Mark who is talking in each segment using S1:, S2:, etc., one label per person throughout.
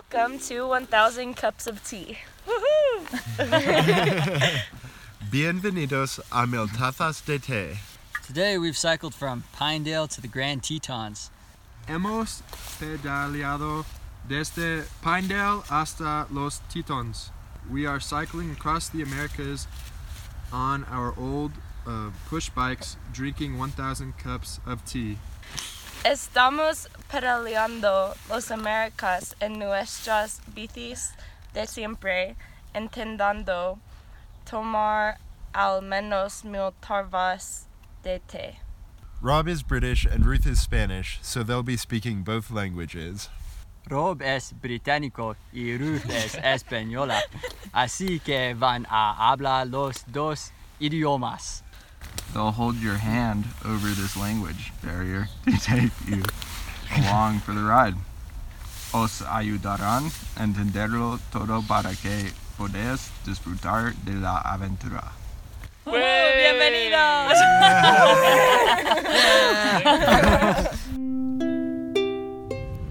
S1: Welcome to 1000 Cups of Tea.
S2: Bienvenidos a Mil Tazas de Té.
S3: Today we've cycled from Pinedale to the Grand Tetons.
S4: Hemos pedaleado desde Pinedale hasta Los Tetons. We are cycling across the Americas on our old uh, push bikes, drinking 1,000 cups of tea.
S1: Estamos pedaleando los Américas en nuestras bicis de siempre, intentando tomar al menos mil tarvas de té.
S2: Rob is British and Ruth is Spanish, so they'll be speaking both languages.
S3: Rob es británico y Ruth es española, así que van a hablar los dos idiomas.
S5: They'll hold your hand over this language barrier to take you along for the ride. Os ayudarán a entenderlo todo para que podáis disfrutar de la aventura.
S1: ¡Bienvenidos!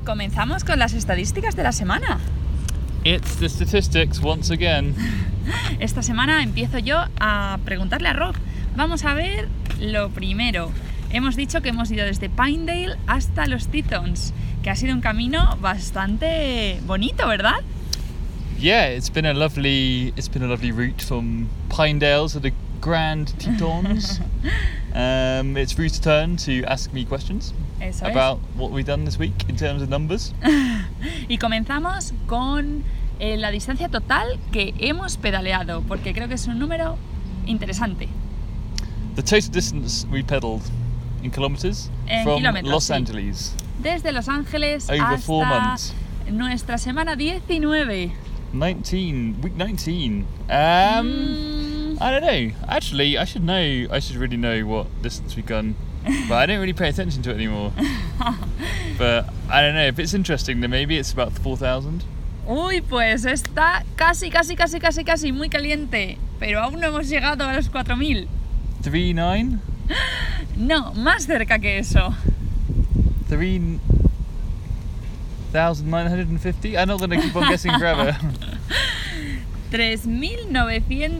S6: Comenzamos con las estadísticas de la semana.
S7: It's the statistics once again.
S6: Esta semana empiezo yo a preguntarle a Rob. Vamos a ver lo primero. Hemos dicho que hemos ido desde Pinedale hasta los Tetons, que ha sido un camino bastante bonito, ¿verdad?
S7: Yeah, it's been a lovely it's been a lovely route from Pinedale to the Grand Tetons. um, it's Ruth's turn to ask me questions
S6: Eso es.
S7: about what we've done this week in terms of numbers.
S6: Y comenzamos con eh, la distancia total que hemos pedaleado, porque creo que es un número interesante.
S7: The total distance we pedalled in kilometers
S6: En
S7: from
S6: kilómetros,
S7: Los
S6: sí.
S7: Angeles
S6: Desde Los Ángeles
S7: over four
S6: hasta
S7: months.
S6: nuestra semana 19.
S7: 19 week 19 um
S6: Mm,
S7: I don't know. Actually, I should know. I should really know what distance we've gone, but I don't really pay attention to it anymore. but I don't know. If it's interesting, then maybe it's about four thousand.
S6: Uy, pues está casi, casi, casi, casi, casi muy caliente, pero aún no hemos llegado a los 4000.
S7: Three nine,
S6: No, más cerca que eso.
S7: three thousand nine hundred and fifty. I'm not gonna keep on guessing forever.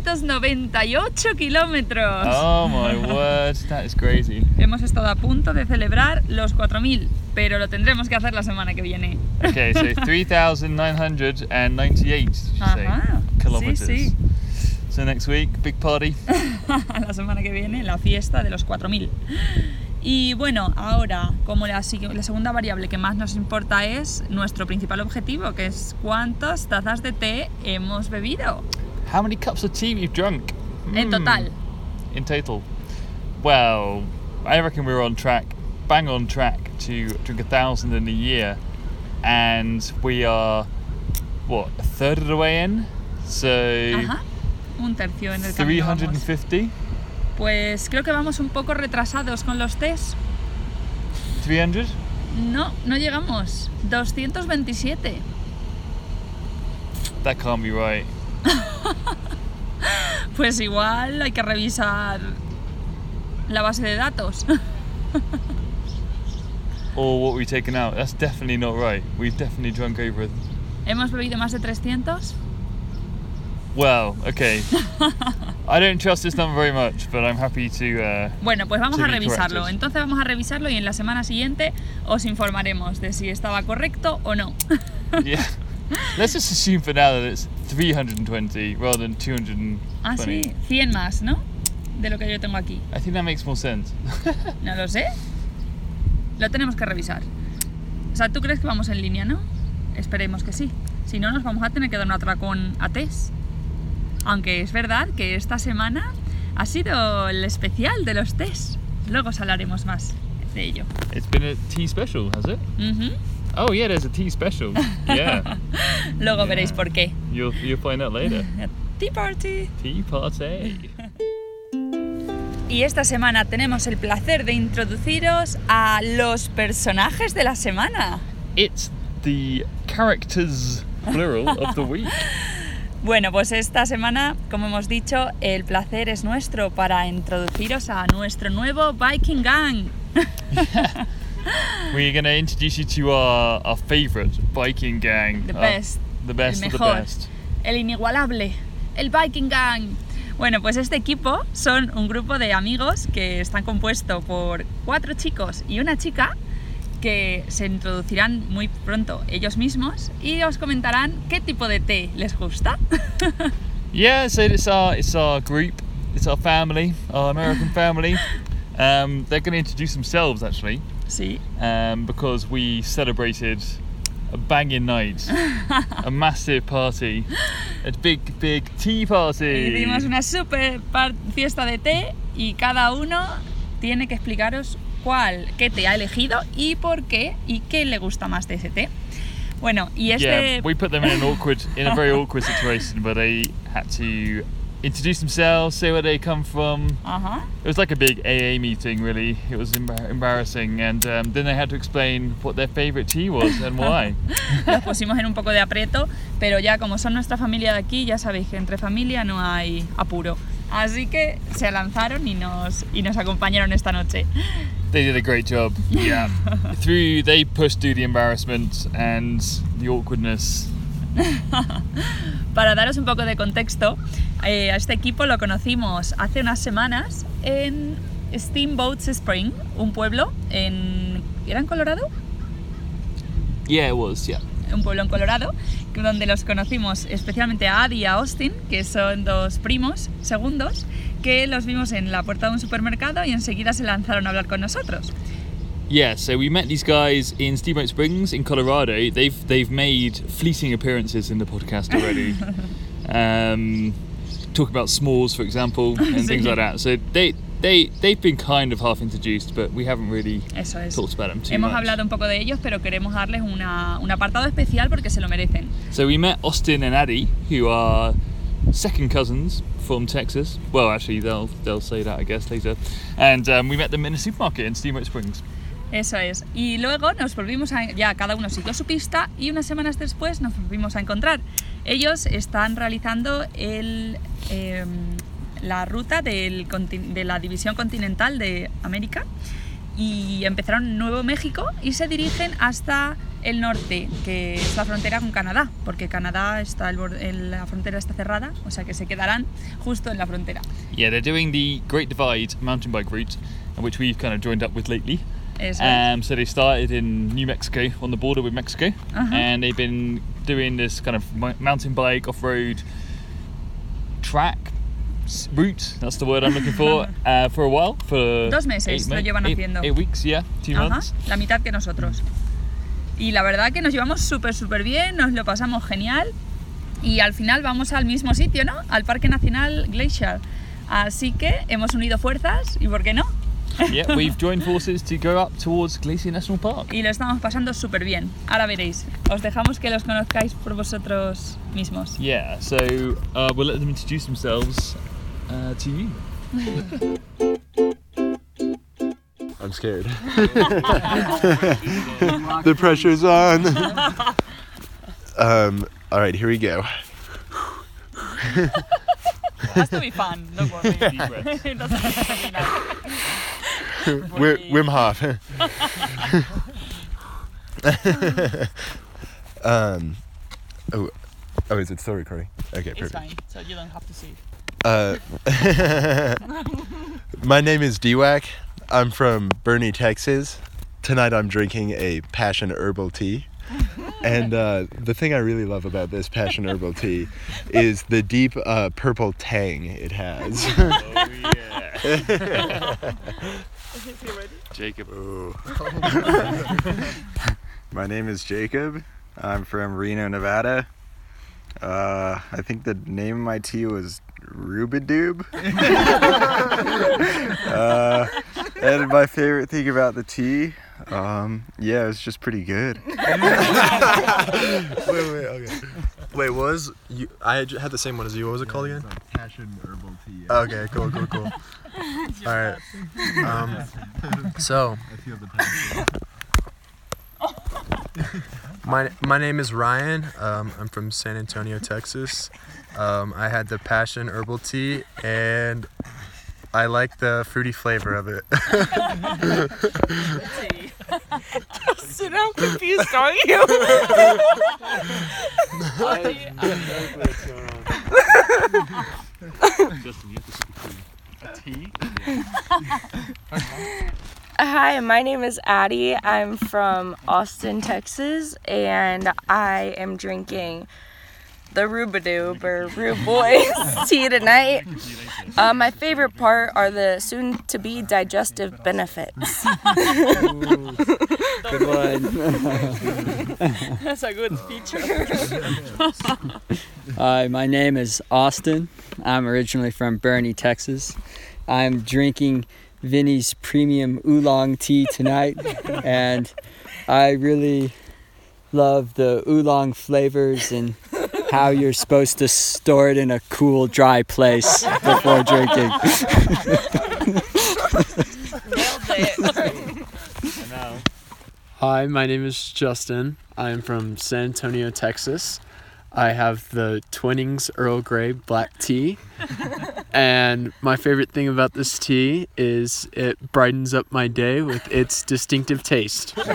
S6: 3.998 kilómetros.
S7: oh my word, that is crazy.
S6: Hemos estado a punto de celebrar los 4000, pero lo tendremos que hacer la semana que viene.
S7: Okay, so three thousand nine hundred and ninety-eight. Did you say
S6: Ajá,
S7: kilometers?
S6: sí, sí.
S7: So next week, big party.
S6: la semana que viene, la fiesta de los 4000. Y bueno, ahora, como la, segunda variable que más nos importa es nuestro principal objetivo, que es cuántas tazas de té hemos bebido
S7: How many cups of tea we've drunk?
S6: en
S7: Hmm.
S6: total.
S7: in total? Well, I reckon we're on track, bang on track to drink a thousand in a year, and we are what a third of the way in, so
S6: un tercio en el camino.
S7: hundred and
S6: vamos.
S7: fifty.
S6: Pues creo que vamos un poco retrasados con los test.
S7: 300?
S6: No, no llegamos. 227.
S7: That can't be right.
S6: Pues igual hay que revisar la base de datos.
S7: Or what we've taken out. That's definitely not right. We've definitely drunk over.
S6: ¿Hemos bebido más de 300?
S7: Well, okay. I don't trust this number very much, but I'm happy to. Uh,
S6: Bueno, pues vamos
S7: To
S6: a revisarlo. Entonces vamos a revisarlo y en la semana siguiente os informaremos de si estaba correcto o no.
S7: yeah. Let's just assume for now that it's 320 rather than 220.
S6: Ah, sí, 100 más, ¿no? De lo que yo tengo aquí.
S7: I think that makes more sense.
S6: No lo sé. Lo tenemos que revisar. O sea, ¿tú crees que vamos en línea, no? Esperemos que sí. Si no, nos vamos a tener que dar un atracón a Tess. Aunque es verdad que esta semana ha sido el especial de los Tess. Luego os hablaremos más de ello.
S7: It's been a tea special, has it?
S6: Ujú.
S7: Oh yeah, there's a tea special. Yeah,
S6: Luego
S7: Yeah.
S6: veréis por qué.
S7: you'll you'll find out later.
S6: Tea Party.
S7: Tea party.
S6: Y esta semana tenemos el placer de introduciros a los personajes de la semana.
S7: It's the characters plural of the week.
S6: Bueno, pues esta semana, como hemos dicho, el placer es nuestro para introduciros a nuestro nuevo Viking Gang.
S7: we're going to introduce you to our, our favorite biking gang.
S6: The best.
S7: The best
S6: el
S7: of the best.
S6: El inigualable, el Viking Gang. Bueno, pues este equipo son un grupo de amigos que están compuesto por cuatro chicos y una chica que se introducirán muy pronto ellos mismos y os comentarán qué tipo de té les gusta.
S7: Yeah, so it's our it's our group, it's our family, our American family. Um, they're going to introduce themselves actually,
S6: Sí,
S7: um, because we celebrated a banging night, a massive party, a big big tea party.
S6: hicimos una super fiesta de té y cada uno tiene que explicaros cuál, qué té ha elegido y por qué y qué le gusta más de ese té. Bueno, y este...
S7: Yeah, we put them in an awkward, in a very awkward situation where they had to introduce themselves, say where they come from.
S6: Ajá.
S7: It was like a big AA meeting, really. It was embar- embarrassing, and um, then they had to explain what their favorite tea was and why.
S6: los pusimos en un poco de aprieto, pero ya como son nuestra familia de aquí, ya sabéis que entre familia no hay apuro. Así que se lanzaron y nos, y nos acompañaron esta noche.
S7: They did a great job. Yeah. through they pushed through the embarrassment and the awkwardness.
S6: Para daros un poco de contexto, eh, a este equipo lo conocimos hace unas semanas en Steamboats Spring, un pueblo en... ¿Era en Colorado?
S7: Yeah, it was. Yeah.
S6: Un pueblo en Colorado, donde los conocimos especialmente a Adi y a Austin, que son dos primos segundos, que los vimos en la puerta de un supermercado y enseguida se lanzaron a hablar con nosotros.
S7: Yeah, so we met these guys in Steamboat Springs in Colorado. They've they've made fleeting appearances in the podcast already. um, talk about s'mores, for example, and things like that. So they they they've been kind of half introduced, but we haven't really
S6: Eso es.
S7: talked about them too
S6: Hemos
S7: much.
S6: hablado un poco de ellos, pero queremos darles una- un apartado especial porque se lo merecen.
S7: So we met Austin and Addie, who are second cousins from Texas. Well, actually, they'll they'll say that I guess later. And um, we met them in a supermarket in Steamboat Springs.
S6: Eso es. Y luego nos volvimos a... Ya cada uno siguió su pista y unas semanas después nos volvimos a encontrar. Ellos están realizando el, em, la ruta del de la división continental de América y empezaron Nuevo México y se dirigen hasta el norte, que es la frontera con Canadá, porque Canadá está, el la frontera está cerrada, o sea que se quedarán justo en la frontera.
S7: Yeah, they're doing the Great Divide mountain bike route, which we've kind of joined up with lately.
S6: Eso.
S7: Um, so they started in New Mexico on the border with Mexico, and they've been doing this kind of mo- mountain bike off-road track s- route. That's the word I'm looking for. uh, for a while, for
S6: Dos meses
S7: eight,
S6: lo llevan
S7: eight-
S6: haciendo.
S7: Eight weeks, yeah, two
S6: Ajá,
S7: months.
S6: la mitad que nosotros. Y la verdad que nos llevamos súper, súper bien, nos lo pasamos genial. Y al final vamos al mismo sitio, ¿no? Al Parque Nacional Glacier. Así que hemos unido fuerzas y ¿por qué no?
S7: yeah, we've joined forces to go up towards Glacier National Park.
S6: Y lo estamos pasando súper bien. Ahora veréis. Os dejamos que los conozcáis por vosotros mismos.
S7: Yeah, so uh, we'll let them introduce themselves uh, to you.
S2: I'm scared. the pressure's on. um, all right, here we go.
S6: That's gonna be fun, don't worry.
S7: Deep breaths.
S6: It doesn't have to be
S2: Wim, Wim Hof. um, oh, oh, is it still recording? Okay,
S6: It's
S2: perfect.
S6: fine, so you don't have to see.
S2: Uh, my name is DWAC. I'm from Bernie, Texas. Tonight I'm drinking a passion herbal tea. And uh, the thing I really love about this passion herbal tea is the deep uh, purple tang it has. oh, yeah.
S7: Jacob.
S5: My name is Jacob. I'm from Reno, Nevada. Uh, I think the name of my tea was Rubidoob. uh, and my favorite thing about the tea, um, yeah, it was just pretty good.
S4: wait, wait, okay. Wait, what was you? I had had the same one as you. What was it called again?
S2: passion herbal tea.
S4: Okay, cool, cool, cool. All right. Um, so
S2: I feel the passion.
S4: my my name is Ryan. Um, I'm from San Antonio, Texas. Um, I had the passion herbal tea, and I like the fruity flavor of it.
S1: Justin, I'm confused, are you? Hi, my name is Addie. I'm from Austin, Texas, and I am drinking the Rubadoob or Rube Boys tea tonight. Uh, my favorite part are the soon to be digestive benefits.
S3: Good one.
S6: That's a good feature.
S3: Hi, my name is Austin. I'm originally from Bernie, Texas. I'm drinking Vinny's premium oolong tea tonight, and I really love the oolong flavors and how you're supposed to store it in a cool, dry place before drinking.
S8: Hi, my name is Justin. I'm from San Antonio, Texas. I have the Twinings Earl Grey black tea. and my favorite thing about this tea is it brightens up my day with its distinctive taste.
S6: And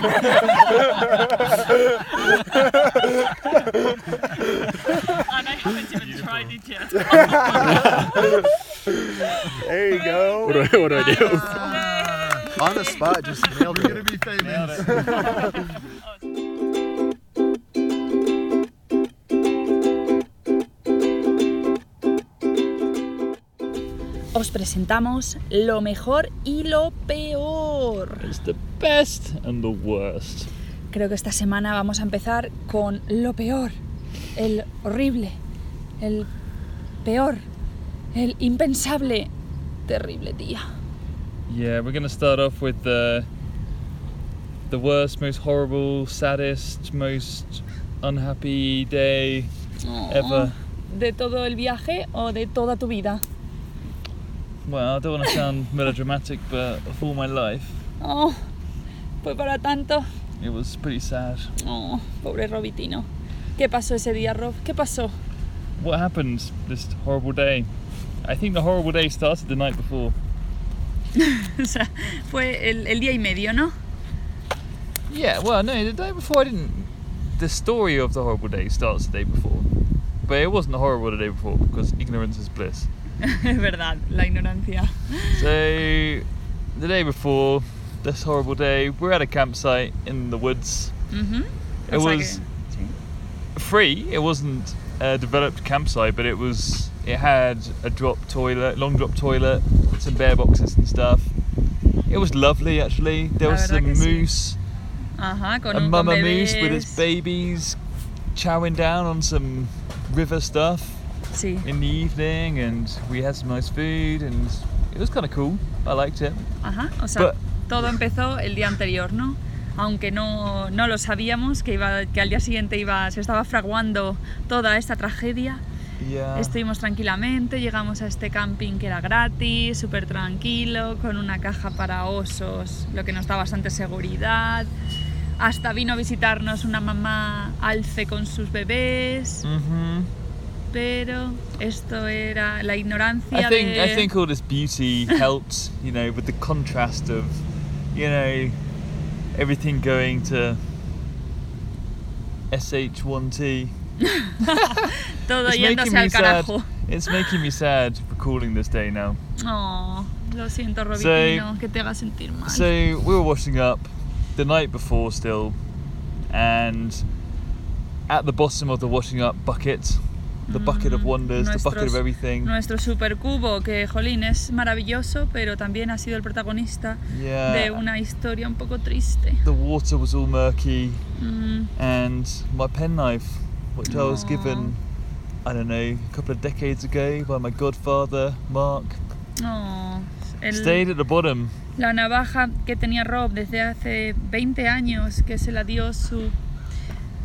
S6: I haven't even tried it yet.
S2: There you go.
S8: What do I, what do, I do?
S2: On the spot, just nailed it.
S4: You're going to be famous.
S6: Os presentamos lo mejor y lo peor.
S7: It's the best and the worst.
S6: Creo que esta semana vamos a empezar con lo peor, el horrible, el peor, el impensable, terrible día.
S7: Yeah, we're gonna start off with the the worst, most horrible, saddest, most unhappy day ever.
S6: ¿De todo el viaje o de toda tu vida?
S7: Well, I don't want to sound melodramatic, but for all my life,
S6: Oh, fue para tanto.
S7: it was pretty sad.
S6: Oh, pobre Robitino. ¿Qué pasó ese día, Rob? ¿Qué pasó?
S7: What happened this horrible day? I think the horrible day started the night before.
S6: o sea, fue el, el día y medio, ¿no?
S7: Yeah, well, no, the day before I didn't. The story of the horrible day starts the day before. But it wasn't horrible the day before because ignorance is bliss.
S6: es verdad, la ignorancia.
S7: So, the day before this horrible day, we're at a campsite in the woods.
S6: Ujú.
S7: It was
S6: sí.
S7: free. It wasn't a developed campsite, but it was. It had a drop toilet, long drop toilet, some bear boxes and stuff. It was lovely, actually. There was some
S6: que sí.
S7: moose,
S6: Ajá, con
S7: a
S6: un con
S7: mama moose with its babies, chowing down on some river stuff
S6: Sí.
S7: in the evening, and we had some nice food, and it was kind of cool. I liked it.
S6: Ajá, o sea,
S7: But-
S6: todo empezó el día anterior, ¿no? Aunque no, no lo sabíamos, que, iba, que al día siguiente iba, se estaba fraguando toda esta tragedia.
S7: Yeah.
S6: Estuvimos tranquilamente, llegamos a este camping que era gratis, súper tranquilo, con una caja para osos, lo que nos da bastante seguridad. Hasta vino a visitarnos una mamá alce con sus bebés,
S7: hmm
S6: pero esto era la
S7: I think
S6: de...
S7: I think all this beauty helped, you know, with the contrast of, you know, everything going to SH1T.
S6: todo
S7: It's
S6: yéndose
S7: making me sad.
S6: carajo.
S7: It's making me sad recalling this day now.
S6: Oh, lo siento, Robitino, que te haga sentir mal.
S7: So we were washing up the night before still, and at the bottom of the washing up bucket, the bucket of wonders, the bucket of
S6: nuestros-
S7: everything.
S6: Nuestro supercubo, que jolín es maravilloso, pero también ha sido el protagonista de
S7: Yeah.
S6: una historia un poco triste.
S7: The water was all murky,
S6: Mm,
S7: and my penknife, which I was given, I don't know, a couple of decades ago by my godfather, Mark,
S6: oh, el-
S7: stayed at the bottom.
S6: la navaja que tenía Rob desde hace 20 años, que se la dio su,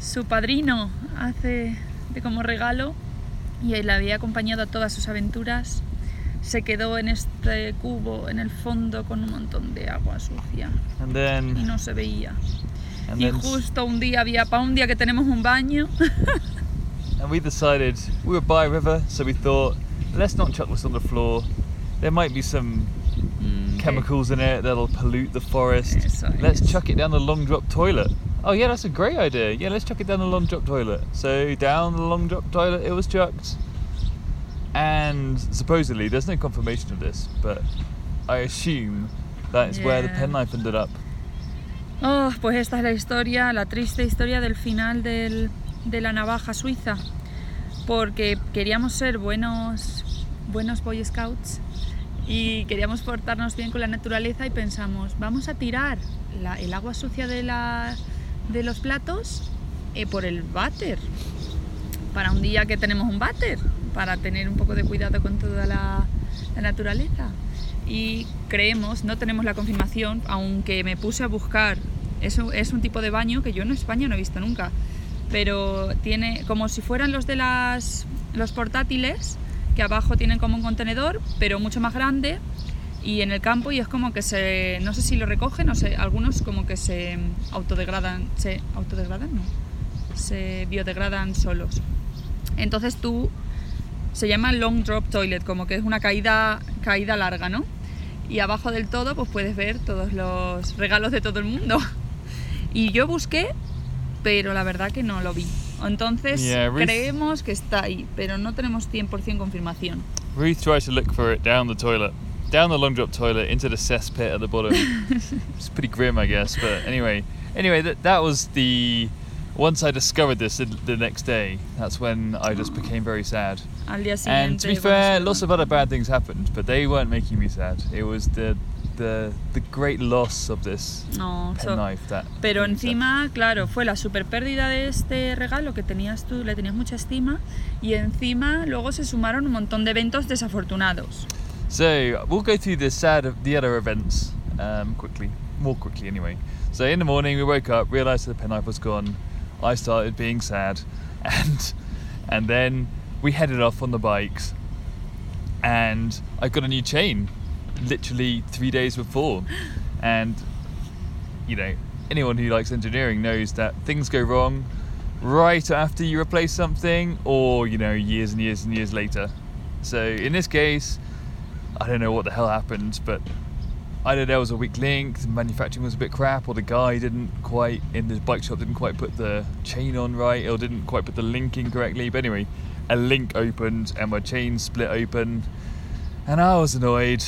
S6: su padrino hace de como regalo y él la había acompañado a todas sus aventuras, se quedó en este cubo en el fondo con un montón de agua sucia
S7: And
S6: y
S7: then,
S6: no se veía.
S7: and
S6: Y
S7: then,
S6: justo un día había, para un día que tenemos un baño,
S7: and we decided we were by a river, so we thought, let's not chuck this on the floor. There might be some
S6: mm,
S7: chemicals in it that'll pollute the forest.
S6: Eso
S7: Let's
S6: es.
S7: chuck it down the long drop toilet. Oh yeah, that's a great idea. Yeah, let's chuck it down the long drop toilet. So down the long drop toilet it was chucked. And supposedly there's no confirmation of this, but I assume that's where the penknife ended up.
S6: Oh, pues esta es la historia, la triste historia del final del- de la navaja suiza. Porque queríamos ser buenos, buenos Boy Scouts y queríamos portarnos bien con la naturaleza y pensamos, vamos a tirar la- el agua sucia de, la- de los platos eh, por el váter. Para un día que tenemos un váter, para tener un poco de cuidado con toda la, la naturaleza. Y creemos, no tenemos la confirmación, aunque me puse a buscar, es un, es un tipo de baño que yo en España no he visto nunca, pero tiene como si fueran los de las, los portátiles, que abajo tienen como un contenedor, pero mucho más grande, y en el campo y es como que se, no sé si lo recogen, no sé, algunos como que se autodegradan, se autodegradan, no, se biodegradan solos. Entonces tú se llama long drop toilet, como que es una caída, caída larga, ¿no? Y abajo del todo pues puedes ver todos los regalos de todo el mundo. Y yo busqué, pero la verdad que no lo vi. Entonces
S7: Yeah, Ruth-
S6: creemos que está ahí, pero no tenemos 100% confirmación.
S7: Ruth tried to look for it down the toilet, down the long drop toilet into the cesspit at the bottom. it's pretty grim, I guess. But anyway, anyway, that that was the. Once I discovered this the, next day, that's when I just became very sad.
S6: Al día siguiente.
S7: And to be fair, lots of other bad things happened, but they weren't making me sad. It was the the the great loss of this
S6: No, so-
S7: that.
S6: Pero
S7: made me sad.
S6: encima, claro, fue la super pérdida de este regalo que tenías tú, le tenías mucha estima, y encima luego se sumaron un montón de eventos desafortunados.
S7: So we'll go through the sad, the other events um, quickly, more quickly anyway. So in the morning we woke up, realised the penknife was gone. I started being sad, and and then we headed off on the bikes, and I got a new chain, literally three days before, and you know anyone who likes engineering knows that things go wrong right after you replace something, or you know years and years and years later. So in this case. I don't know what the hell happened, but either there was a weak link, the manufacturing was a bit crap, or the guy didn't quite in the bike shop didn't quite put the chain on right, or didn't quite put the link in correctly. But anyway, a link opened and my chain split open, and I was annoyed.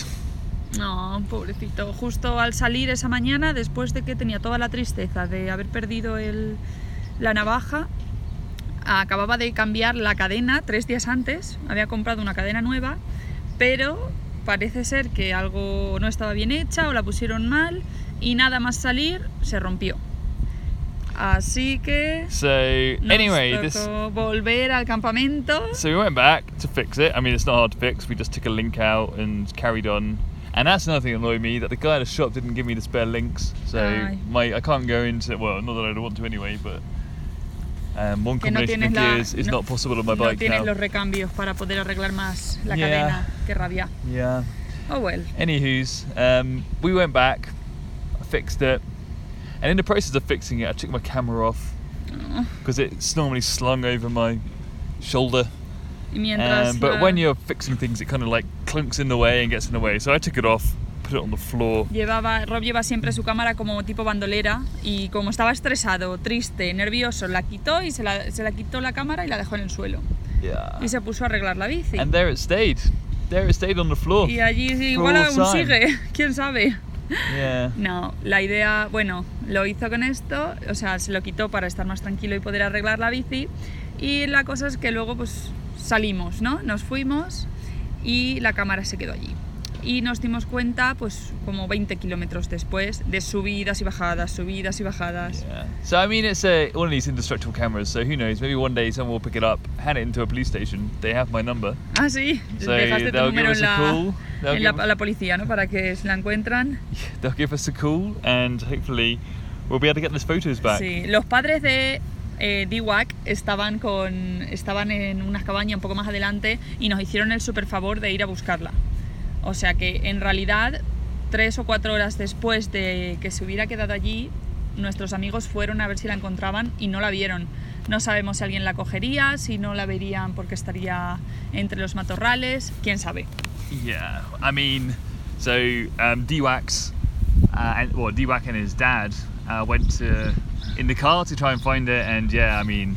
S6: No, pobrecito. Justo al salir esa mañana, después de que tenía toda la tristeza de haber perdido el- la navaja, acababa de cambiar la cadena tres días antes. Había comprado una cadena nueva, pero parece ser que algo no estaba bien hecha o la pusieron mal y nada más salir se rompió. Así que
S7: So
S6: nos
S7: anyway, this
S6: tocó volver al campamento.
S7: so we went back to fix it. I mean, it's not hard to fix. We just took a link out and carried on. And that's another thing that annoyed me that the guy at the shop didn't give me the spare links. So
S6: Aye.
S7: my I can't go into well, not that I don't want to anyway, but um, one
S6: Que no
S7: combination
S6: tienes
S7: of
S6: la-
S7: gears is
S6: no-
S7: not possible on my
S6: no
S7: bike
S6: tienes
S7: now.
S6: los recambios para poder arreglar más la
S7: Yeah.
S6: cadena. Qué rabia.
S7: Yeah.
S6: Oh well.
S7: Anywho's, um, we went back, I fixed it, and in the process of fixing it, I took my camera off
S6: Oh.
S7: because it's normally slung over my shoulder. Um, but
S6: la-
S7: when you're fixing things, it kind of like clunks in the way and gets in the way. So I took it off, put it on the floor.
S6: llevaba, Rob lleva siempre su cámara como tipo bandolera y como estaba estresado, triste, nervioso, la quitó y se la, se la quitó la cámara y la dejó en el suelo.
S7: Yeah.
S6: Y se puso a arreglar la bici.
S7: And there it stayed. There it stayed on the floor.
S6: Y allí igual aún sigue, quién sabe.
S7: Yeah.
S6: No, la idea, bueno, lo hizo con esto, o sea, se lo quitó para estar más tranquilo y poder arreglar la bici. Y la cosa es que luego pues salimos, ¿no? Nos fuimos y la cámara se quedó allí. Y nos dimos cuenta, pues como 20 kilómetros después, de subidas y bajadas, subidas y bajadas.
S7: Yeah. So I mean, it's a, one of these indestructible cameras. So who knows? Maybe one day someone will pick it up, hand it into a police station. They have my number.
S6: Ah, sí,
S7: So
S6: dejaste tu
S7: they'll give
S6: número
S7: us
S6: en
S7: a
S6: la,
S7: call.
S6: En la, a la policía, ¿no? Para que se la encuentran.
S7: they'll give us a call, and hopefully we'll be able to get those photos back.
S6: Sí, los padres de eh, DWAC estaban, con, estaban en unas cabañas un poco más adelante y nos hicieron el super favor de ir a buscarla. O sea que en realidad, tres o cuatro horas después de que se hubiera quedado allí, nuestros amigos fueron a ver si la encontraban y no la vieron. No sabemos si alguien la cogería, si no la verían porque estaría entre los matorrales, quién sabe.
S7: Yeah, I mean, So um, D-Wax, uh, and, well, and his dad uh, went to in the car to try and find it, and yeah, I mean,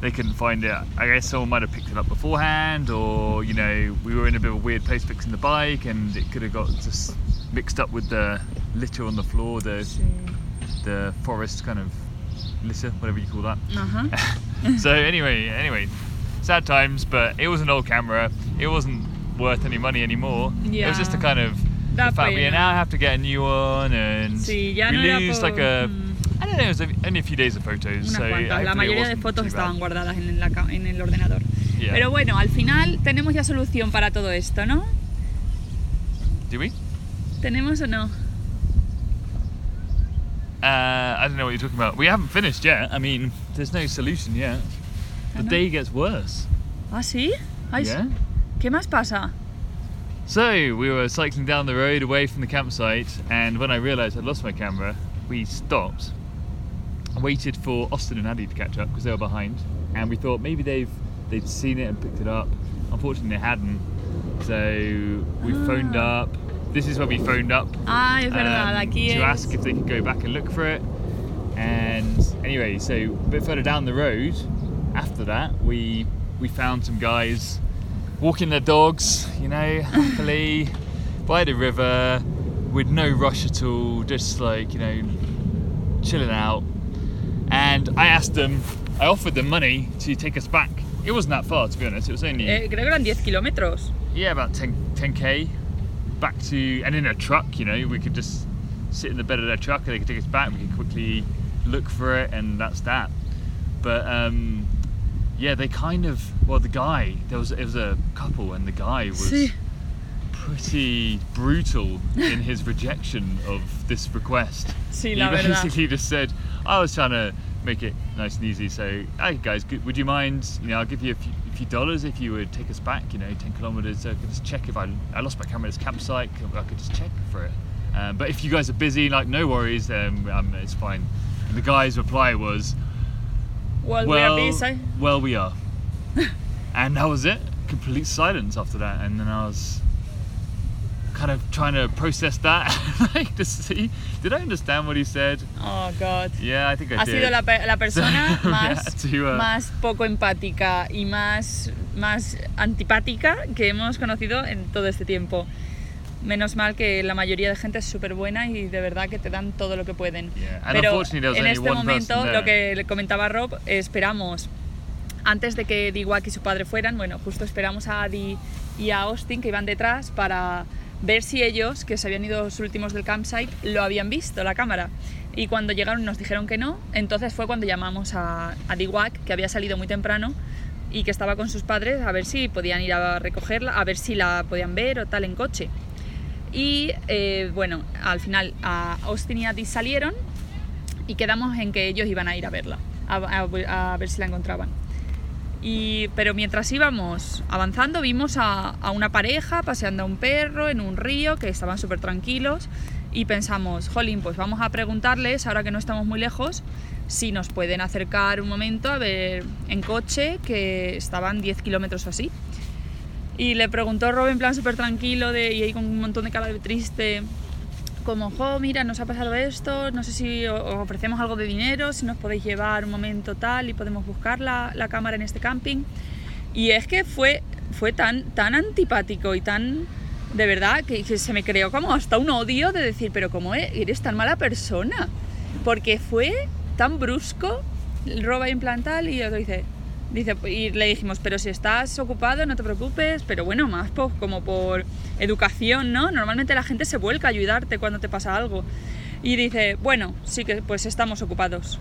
S7: they couldn't find it. I guess someone might have picked it up beforehand, or you know, we were in a bit of a weird place fixing the bike, and it could have got just mixed up with the litter on the floor, the the forest kind of litter, whatever you call that.
S6: Ajá.
S7: so anyway, anyway, sad times, but it was an old camera. It wasn't worth any money anymore. It was just a kind of
S6: Da
S7: the fact we now have to get a new one, and
S6: ya
S7: we lose
S6: por-
S7: like a
S6: mm.
S7: I it was only a few days of photos.
S6: Unas
S7: so
S6: cuantas. La mayoría de fotos estaban guardadas en, la en el ordenador.
S7: Yeah.
S6: Pero bueno, al final tenemos ya solución para todo esto, ¿no?
S7: Do we?
S6: ¿Tenemos o no?
S7: Uh, I don't know what you're talking about. We haven't finished yet. I mean, there's no solution yet. The day gets worse.
S6: ¿Ah, sí? Ay,
S7: yeah.
S6: ¿Qué más pasa?
S7: So we were cycling down the road away from the campsite, and when I realised I'd lost my camera, we stopped, waited for Austin and Addy to catch up because they were behind, and we thought maybe they've they'd seen it and picked it up. Unfortunately, they hadn't. So we phoned
S6: Ah.
S7: up. This is where we phoned up
S6: Ah,
S7: um,
S6: aquí
S7: to ask if they could go back and look for it. And anyway, so a bit further down the road, after that, we we found some guys walking their dogs, you know, happily by the river, with no rush at all, just like you know, chilling out. And I asked them, I offered them money to take us back. It wasn't that far, to be honest. It was only
S6: Eh, creo que eran 10 kilómetros.
S7: yeah, about 10, 10k back to, and in a truck, you know, we could just sit in the bed of their truck and they could take us back. We could quickly look for it, and that's that. But um, yeah, they kind of, well, the guy, there was, it was a couple, and the guy was
S6: Sí.
S7: pretty brutal in his rejection of this request.
S6: Sí,
S7: he
S6: la verdad.
S7: basically just said, I was trying to make it nice and easy. So, hey guys, would you mind? You know, I'll give you a few, a few dollars if you would take us back. You know, ten kilometers. So I could just check if I I lost my camera at this campsite. I could just check for it. Um, but if you guys are busy, like no worries, um, um, it's fine. And the guy's reply was,
S6: Well, we are busy.
S7: well, we are. and that was it. Complete silence after that. And then I was kind of trying to process that, like to see, did I understand what he said?
S6: Oh, God.
S7: Yeah, I think I
S6: Ha
S7: did.
S6: sido la, pe- la persona
S7: So,
S6: más,
S7: yeah, to, uh,
S6: más poco empática y más, más antipática que hemos conocido en todo este tiempo. Menos mal que la mayoría de gente es súper buena y de verdad que te dan todo lo que pueden.
S7: Yeah,
S6: Pero en este momento, lo que le comentaba Rob, esperamos, antes de que Diwak y su padre fueran, bueno, justo esperamos a Adi y a Austin que iban detrás para ver si ellos, que se habían ido los últimos del campsite, lo habían visto, la cámara. Y cuando llegaron nos dijeron que no, entonces fue cuando llamamos a, a Diwak, que había salido muy temprano y que estaba con sus padres, a ver si podían ir a recogerla, a ver si la podían ver o tal en coche. Y eh, bueno, al final a Austin y Adi salieron y quedamos en que ellos iban a ir a verla, a, a- a ver si la encontraban. Y, pero mientras íbamos avanzando vimos a, a una pareja paseando a un perro en un río que estaban súper tranquilos y pensamos, jolín, pues vamos a preguntarles, ahora que no estamos muy lejos, si nos pueden acercar un momento a ver en coche, que estaban 10 kilómetros o así. Y le preguntó Rob en plan súper tranquilo de, y ahí con un montón de cara de triste, como, jo, mira, nos ha pasado esto, no sé si os ofrecemos algo de dinero, si nos podéis llevar un momento tal y podemos buscar la, la cámara en este camping. Y es que fue, fue tan, tan antipático y tan, de verdad, que, que se me creó como hasta un odio de decir, pero ¿cómo e- eres tan mala persona? Porque fue tan brusco, roba tal, y otro dice, dice, y le dijimos, pero si estás ocupado, no te preocupes, pero bueno, más pues, como por educación, ¿no? Normalmente la gente se vuelca a ayudarte cuando te pasa algo. Y dice, bueno, sí que pues estamos ocupados.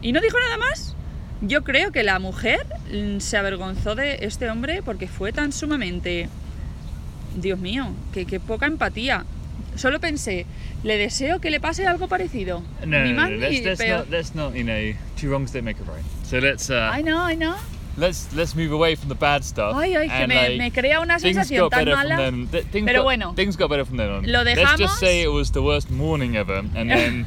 S6: Y no dijo nada más. Yo creo que la mujer mm, se avergonzó de este hombre porque fue tan sumamente... Dios mío, que, que poca empatía. Solo pensé, le deseo que le pase algo parecido.
S7: No, no, no,
S6: ni
S7: let's, let's
S6: peor.
S7: not, let's not, you know, two wrongs don't make a right. So let's, uh,
S6: I know, I know.
S7: let's, let's move away from the bad stuff.
S6: Ay, ay, que
S7: and,
S6: me,
S7: like,
S6: me crea una
S7: things
S6: sensación
S7: got
S6: tan
S7: better
S6: mala.
S7: from then. Th- things
S6: Pero
S7: got,
S6: bueno,
S7: things got better from then on.
S6: lo
S7: Let's just say it was the worst morning ever, and then,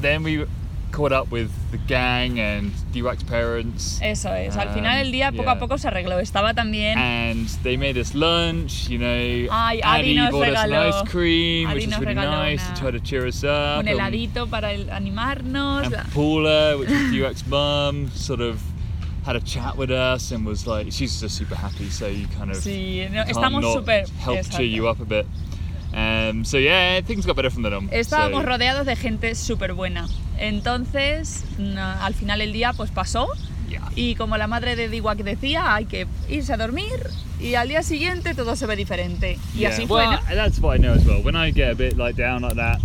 S7: then we caught up with the gang and D-Wax parents.
S6: Eso es, al
S7: Um,
S6: final el día poco a
S7: yeah.
S6: poco se arregló. Estaba también
S7: And they made us lunch, you know.
S6: Ay, Adi nos
S7: bought us an
S6: regaló-
S7: ice cream,
S6: Adi
S7: which was really
S6: regaló
S7: nice
S6: una-
S7: to try to cheer us up.
S6: un
S7: and-
S6: heladito para el- animarnos.
S7: and
S6: la-
S7: Paula, which is D-Wax mum, sort of had a chat with us and was like, she's just super happy, so you kind of
S6: Sí, no, estamos
S7: not
S6: súper...
S7: help
S6: exacto.
S7: cheer you up a bit. Um, so yeah, things got better from then on.
S6: Estábamos
S7: so,
S6: rodeados de gente súper buena. Entonces, na- al final el día pues pasó
S7: yeah.
S6: y como la madre de Diwak decía, hay que irse a dormir y al día siguiente todo se ve diferente. Y
S7: yeah.
S6: así fue,
S7: well,
S6: ¿no?
S7: that's what I know as well. When I get a bit like down like that,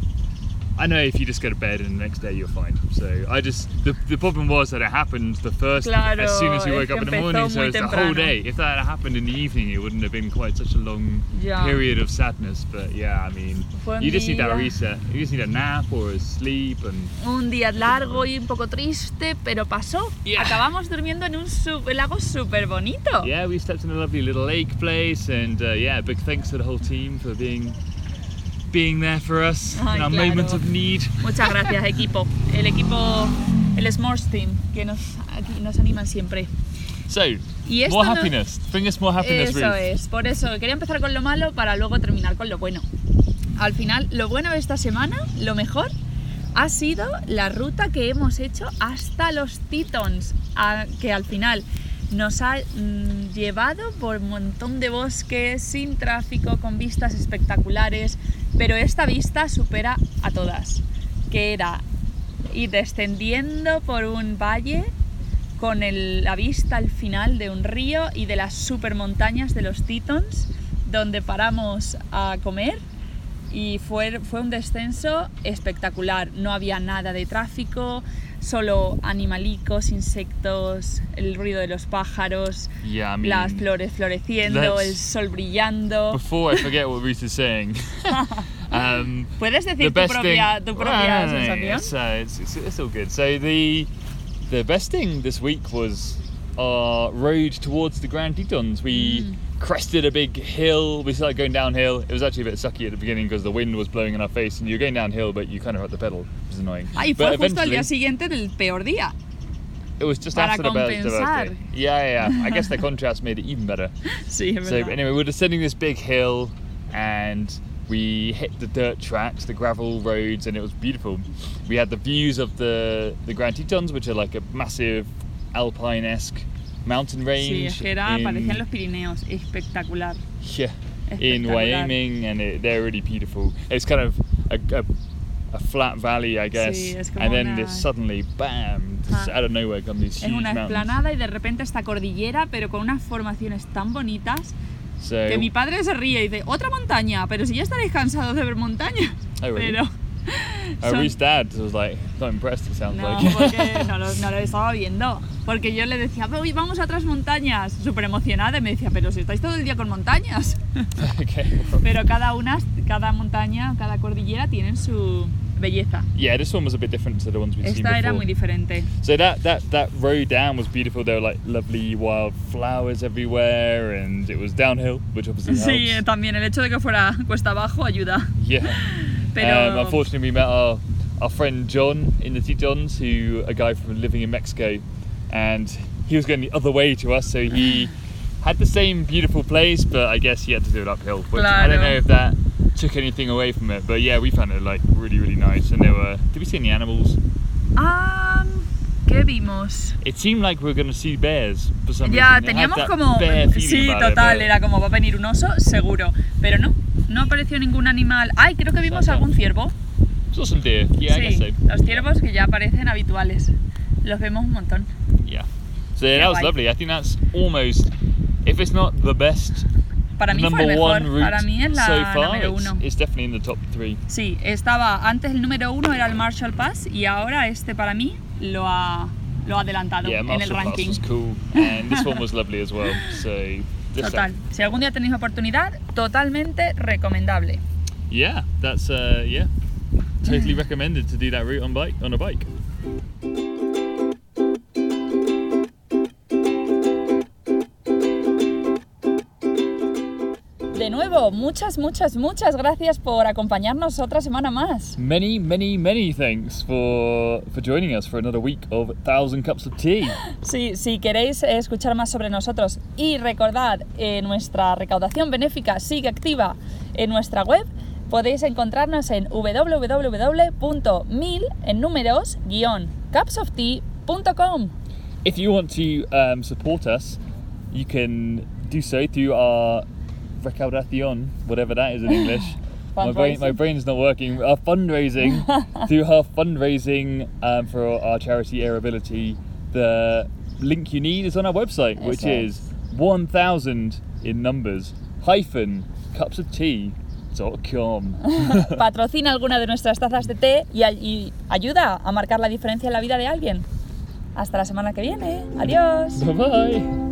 S7: I know if you just go to bed and the next day you're fine. So I just the, the problem was that it happened the first
S6: Claro,
S7: as soon as you
S6: es
S7: woke up in the morning. So it's the whole day. If that had happened in the evening, it wouldn't have been quite such a long
S6: Ya.
S7: period of sadness. But yeah, I mean,
S6: Fue un
S7: you just need that reset. You just need a nap or a sleep and
S6: Un día largo y un poco triste, pero pasó.
S7: Yeah.
S6: Acabamos durmiendo en un lago súper bonito.
S7: yeah, we slept in a lovely little lake place. And uh, yeah, big thanks to the whole team for being being there for us
S6: Ay,
S7: in our
S6: claro.
S7: moments of need.
S6: Muchas gracias, equipo. El equipo, el S'mores Team, que nos, aquí nos animan siempre.
S7: So,
S6: Y
S7: more
S6: no-
S7: happiness. Bring us more happiness,
S6: Eso
S7: Ruth.
S6: es, por eso quería empezar con lo malo para luego terminar con lo bueno. Al final, lo bueno de esta semana, lo mejor, ha sido la ruta que hemos hecho hasta los Tetons, a- que al final nos ha mm, llevado por un montón de bosques, sin tráfico, con vistas espectaculares, pero esta vista supera a todas, que era ir descendiendo por un valle con la vista al final de un río y de las super montañas de los Tetons, donde paramos a comer y fue, fue un descenso espectacular. No había nada de tráfico, solo animalicos, insectos, el ruido de los pájaros,
S7: Yeah, I mean,
S6: las flores floreciendo, el sol brillando.
S7: before I forget what Ruth is saying, um,
S6: ¿Puedes decir tu propia,
S7: thing.
S6: tu propia
S7: no,
S6: sensación?
S7: It's, uh, it's, it's, it's all good. So the the best thing this week was our road towards the Grand Tetons. We
S6: Mm.
S7: crested a big hill. We started going downhill. It was actually a bit sucky at the beginning because the wind was blowing in our face, and you're going downhill, but you kind of had the pedal, is annoying.
S6: Ah, y
S7: but
S6: justo al día siguiente del peor día.
S7: It was just
S6: para
S7: after the, birth- the birthday. Yeah, yeah. yeah. I guess the contrast made it even better.
S6: Sí, es
S7: So
S6: verdad.
S7: anyway, we're descending this big hill, and we hit the dirt tracks, the gravel roads, and it was beautiful. We had the views of the the Grand Tetons, which are like a massive alpine-esque mountain
S6: Sí,
S7: range.
S6: es que era,
S7: in-
S6: parecían los Pirineos, espectacular.
S7: yeah, in. Wyoming, and it, they're really beautiful. It's kind of a, a, a flat valley, I guess,
S6: Sí, es como
S7: and then
S6: una-
S7: this suddenly, bam,
S6: Ah.
S7: out of nowhere come these
S6: Es
S7: huge
S6: una
S7: mountains.
S6: explanada y de repente esta cordillera, pero con unas formaciones tan bonitas
S7: So,
S6: que mi padre se ríe y dice, otra montaña, pero si ya estaréis cansados de ver montañas.
S7: Oh, really?
S6: Pero son-
S7: Ruth's dad was like not impressed. It sounds
S6: no,
S7: like.
S6: porque no lo, no lo estaba viendo. Porque yo le decía, "Uy, vamos a otras montañas, súper emocionada, y me decía, pero si estáis todo el día con montañas.
S7: okay.
S6: Pero cada una, cada montaña, cada cordillera tienen su belleza.
S7: Yeah, this one was a bit different to the ones we've seen
S6: Esta era
S7: before.
S6: muy diferente.
S7: So that, that that road down was beautiful. There were like lovely wild flowers everywhere, and it was downhill, which obviously
S6: Sí, eh,
S7: helps.
S6: también el hecho de que fuera cuesta abajo ayuda.
S7: Yeah. Um, unfortunately, we met our our friend John in the Tetons, who a guy from living in Mexico, and he was going the other way to us, so he had the same beautiful place, but I guess he had to do it uphill. Which I don't know if that took anything away from it, but yeah, we found it like really really nice, and there were. Did we see any animals?
S6: Ah, ¿qué vimos?
S7: It seemed like we were to see bears for some
S6: Ya,
S7: reason. It had
S6: teníamos
S7: that
S6: como...
S7: bear feeling
S6: Sí,
S7: about it,
S6: total,
S7: but-
S6: era como va a venir un oso, seguro. Pero no, no apareció ningún animal. Ay, creo que vimos algún ciervo.
S7: Saw some deer. Yeah, I guess
S6: sí,
S7: so.
S6: los ciervos que ya parecen habituales. Los vemos un montón.
S7: Yeah. So that was
S6: guay.
S7: lovely. I think that's almost, if it's not the best
S6: Para mí fue
S7: number
S6: el mejor.
S7: one route
S6: Para mí es la
S7: so far,
S6: número
S7: it's,
S6: uno.
S7: it's definitely in the top three.
S6: Sí, estaba antes el número uno era el Marshall Pass y ahora este para mí lo ha, lo ha adelantado
S7: Yeah,
S6: en el ranking.
S7: cool, well. So
S6: Total. Si algún día tenéis oportunidad, totalmente recomendable.
S7: yeah, that's uh, yeah, totally recommended to do that route on bike on a bike.
S6: Muchas, muchas, muchas gracias por acompañarnos otra semana más.
S7: Many, many, many thanks for for joining us for another week of Thousand Cups of Tea.
S6: Sí, si queréis eh, escuchar más sobre nosotros y recordad, eh, nuestra recaudación benéfica sigue activa en nuestra web, podéis encontrarnos en www.mil en números cupsoftea.com.
S7: If you want to um, support us, you can do so through our recaudación, whatever that is in English. my brain, my brain's not working. Our fundraising through her fundraising um, for our charity Airability. The link you need is on our website, which
S6: Eso
S7: is 1000 in numbers hyphen cups of tea.
S6: Patrocina alguna de nuestras tazas de té y, y ayuda a marcar la diferencia en la vida de alguien. Hasta la semana que viene. Adiós.
S7: bye bye.